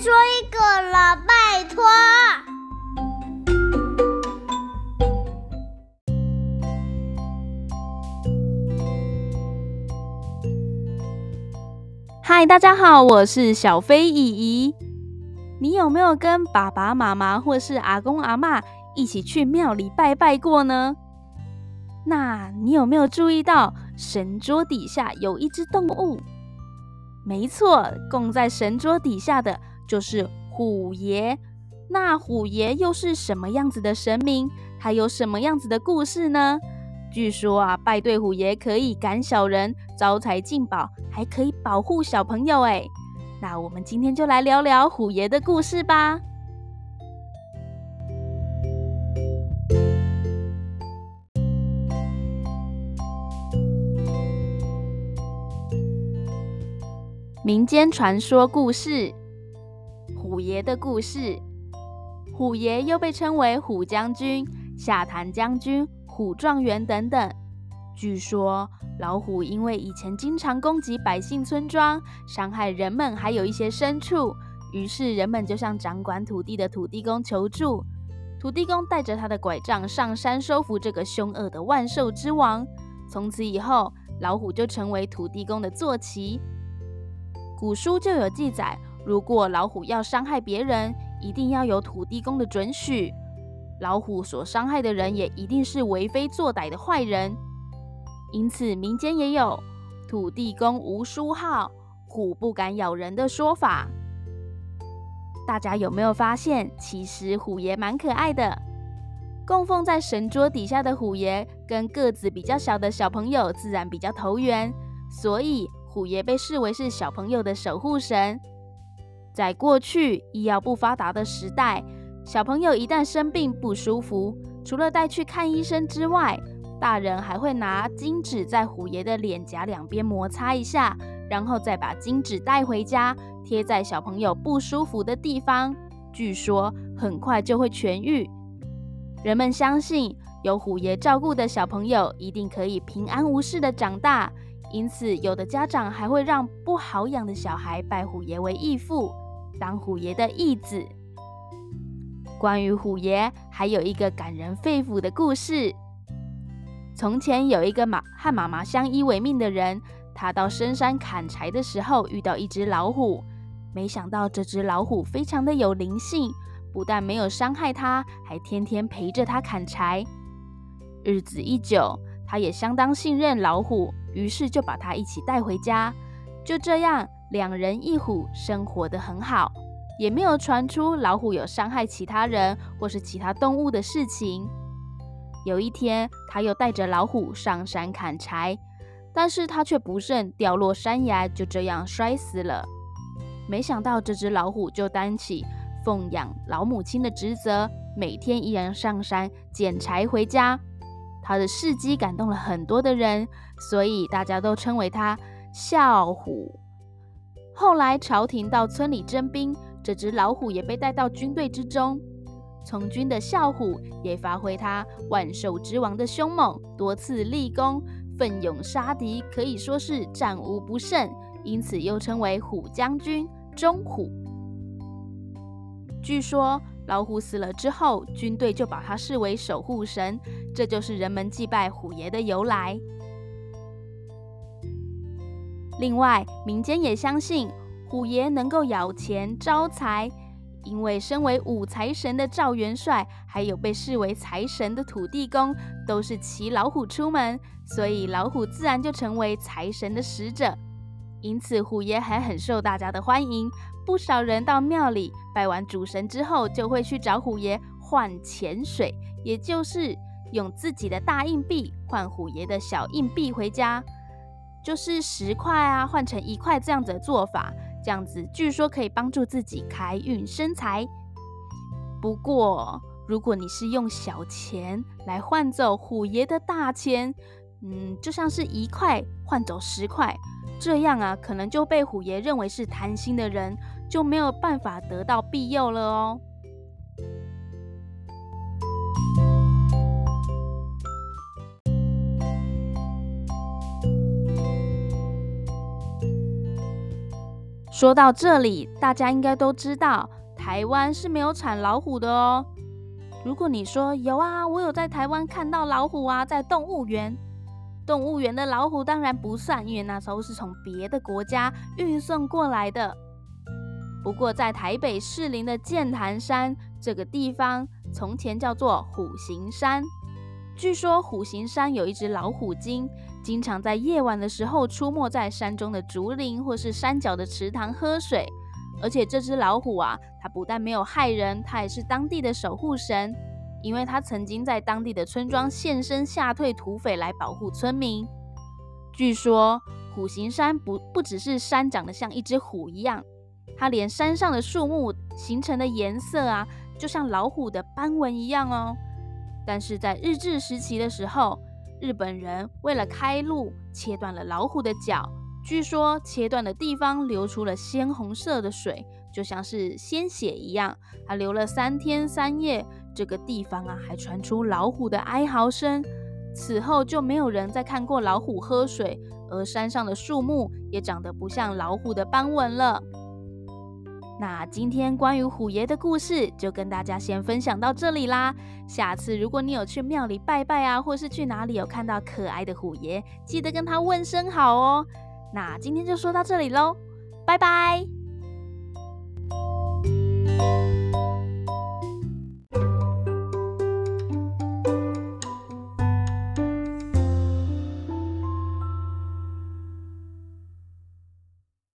说一个了，拜托。嗨，大家好，我是小飞姨姨。你有没有跟爸爸妈妈或是阿公阿嬷一起去庙里拜拜过呢？那你有没有注意到神桌底下有一只动物？没错，供在神桌底下的就是虎爷。那虎爷又是什么样子的神明？他有什么样子的故事呢？据说啊，拜对虎爷可以赶小人、招财进宝，还可以保护小朋友。哎，那我们今天就来聊聊虎爷的故事吧。民间传说故事：虎爷的故事。虎爷又被称为虎将军、下坛将军。虎状元等等，据说老虎因为以前经常攻击百姓村庄，伤害人们，还有一些牲畜，于是人们就向掌管土地的土地公求助。土地公带着他的拐杖上山收服这个凶恶的万兽之王。从此以后，老虎就成为土地公的坐骑。古书就有记载，如果老虎要伤害别人，一定要有土地公的准许。老虎所伤害的人也一定是为非作歹的坏人，因此民间也有“土地公无书号，虎不敢咬人”的说法。大家有没有发现，其实虎爷蛮可爱的？供奉在神桌底下的虎爷，跟个子比较小的小朋友自然比较投缘，所以虎爷被视为是小朋友的守护神。在过去医药不发达的时代，小朋友一旦生病不舒服，除了带去看医生之外，大人还会拿金纸在虎爷的脸颊两边摩擦一下，然后再把金纸带回家，贴在小朋友不舒服的地方。据说很快就会痊愈。人们相信有虎爷照顾的小朋友一定可以平安无事的长大，因此有的家长还会让不好养的小孩拜虎爷为义父，当虎爷的义子。关于虎爷，还有一个感人肺腑的故事。从前有一个马和妈妈相依为命的人，他到深山砍柴的时候遇到一只老虎，没想到这只老虎非常的有灵性，不但没有伤害他，还天天陪着他砍柴。日子一久，他也相当信任老虎，于是就把他一起带回家。就这样，两人一虎，生活得很好。也没有传出老虎有伤害其他人或是其他动物的事情。有一天，他又带着老虎上山砍柴，但是他却不慎掉落山崖，就这样摔死了。没想到这只老虎就担起奉养老母亲的职责，每天依然上山捡柴回家。他的事迹感动了很多的人，所以大家都称为他笑虎。后来朝廷到村里征兵。这只老虎也被带到军队之中，从军的笑虎也发挥他万兽之王的凶猛，多次立功，奋勇杀敌，可以说是战无不胜，因此又称为虎将军、中虎。据说老虎死了之后，军队就把他视为守护神，这就是人们祭拜虎爷的由来。另外，民间也相信。虎爷能够咬钱招财，因为身为五财神的赵元帅，还有被视为财神的土地公，都是骑老虎出门，所以老虎自然就成为财神的使者。因此，虎爷还很受大家的欢迎。不少人到庙里拜完主神之后，就会去找虎爷换钱水，也就是用自己的大硬币换虎爷的小硬币回家，就是十块啊换成一块这样子的做法。这样子据说可以帮助自己开运生财。不过，如果你是用小钱来换走虎爷的大钱，嗯，就像是一块换走十块，这样啊，可能就被虎爷认为是贪心的人，就没有办法得到庇佑了哦。说到这里，大家应该都知道，台湾是没有产老虎的哦。如果你说有啊，我有在台湾看到老虎啊，在动物园。动物园的老虎当然不算，因为那时候是从别的国家运送过来的。不过，在台北士林的剑潭山这个地方，从前叫做虎形山。据说虎形山有一只老虎精，经常在夜晚的时候出没在山中的竹林或是山脚的池塘喝水。而且这只老虎啊，它不但没有害人，它也是当地的守护神，因为它曾经在当地的村庄现身吓退土匪来保护村民。据说虎形山不不只是山长得像一只虎一样。它连山上的树木形成的颜色啊，就像老虎的斑纹一样哦。但是在日治时期的时候，日本人为了开路，切断了老虎的脚。据说切断的地方流出了鲜红色的水，就像是鲜血一样。它流了三天三夜，这个地方啊，还传出老虎的哀嚎声。此后就没有人再看过老虎喝水，而山上的树木也长得不像老虎的斑纹了。那今天关于虎爷的故事就跟大家先分享到这里啦。下次如果你有去庙里拜拜啊，或是去哪里有看到可爱的虎爷，记得跟他问声好哦。那今天就说到这里喽，拜拜。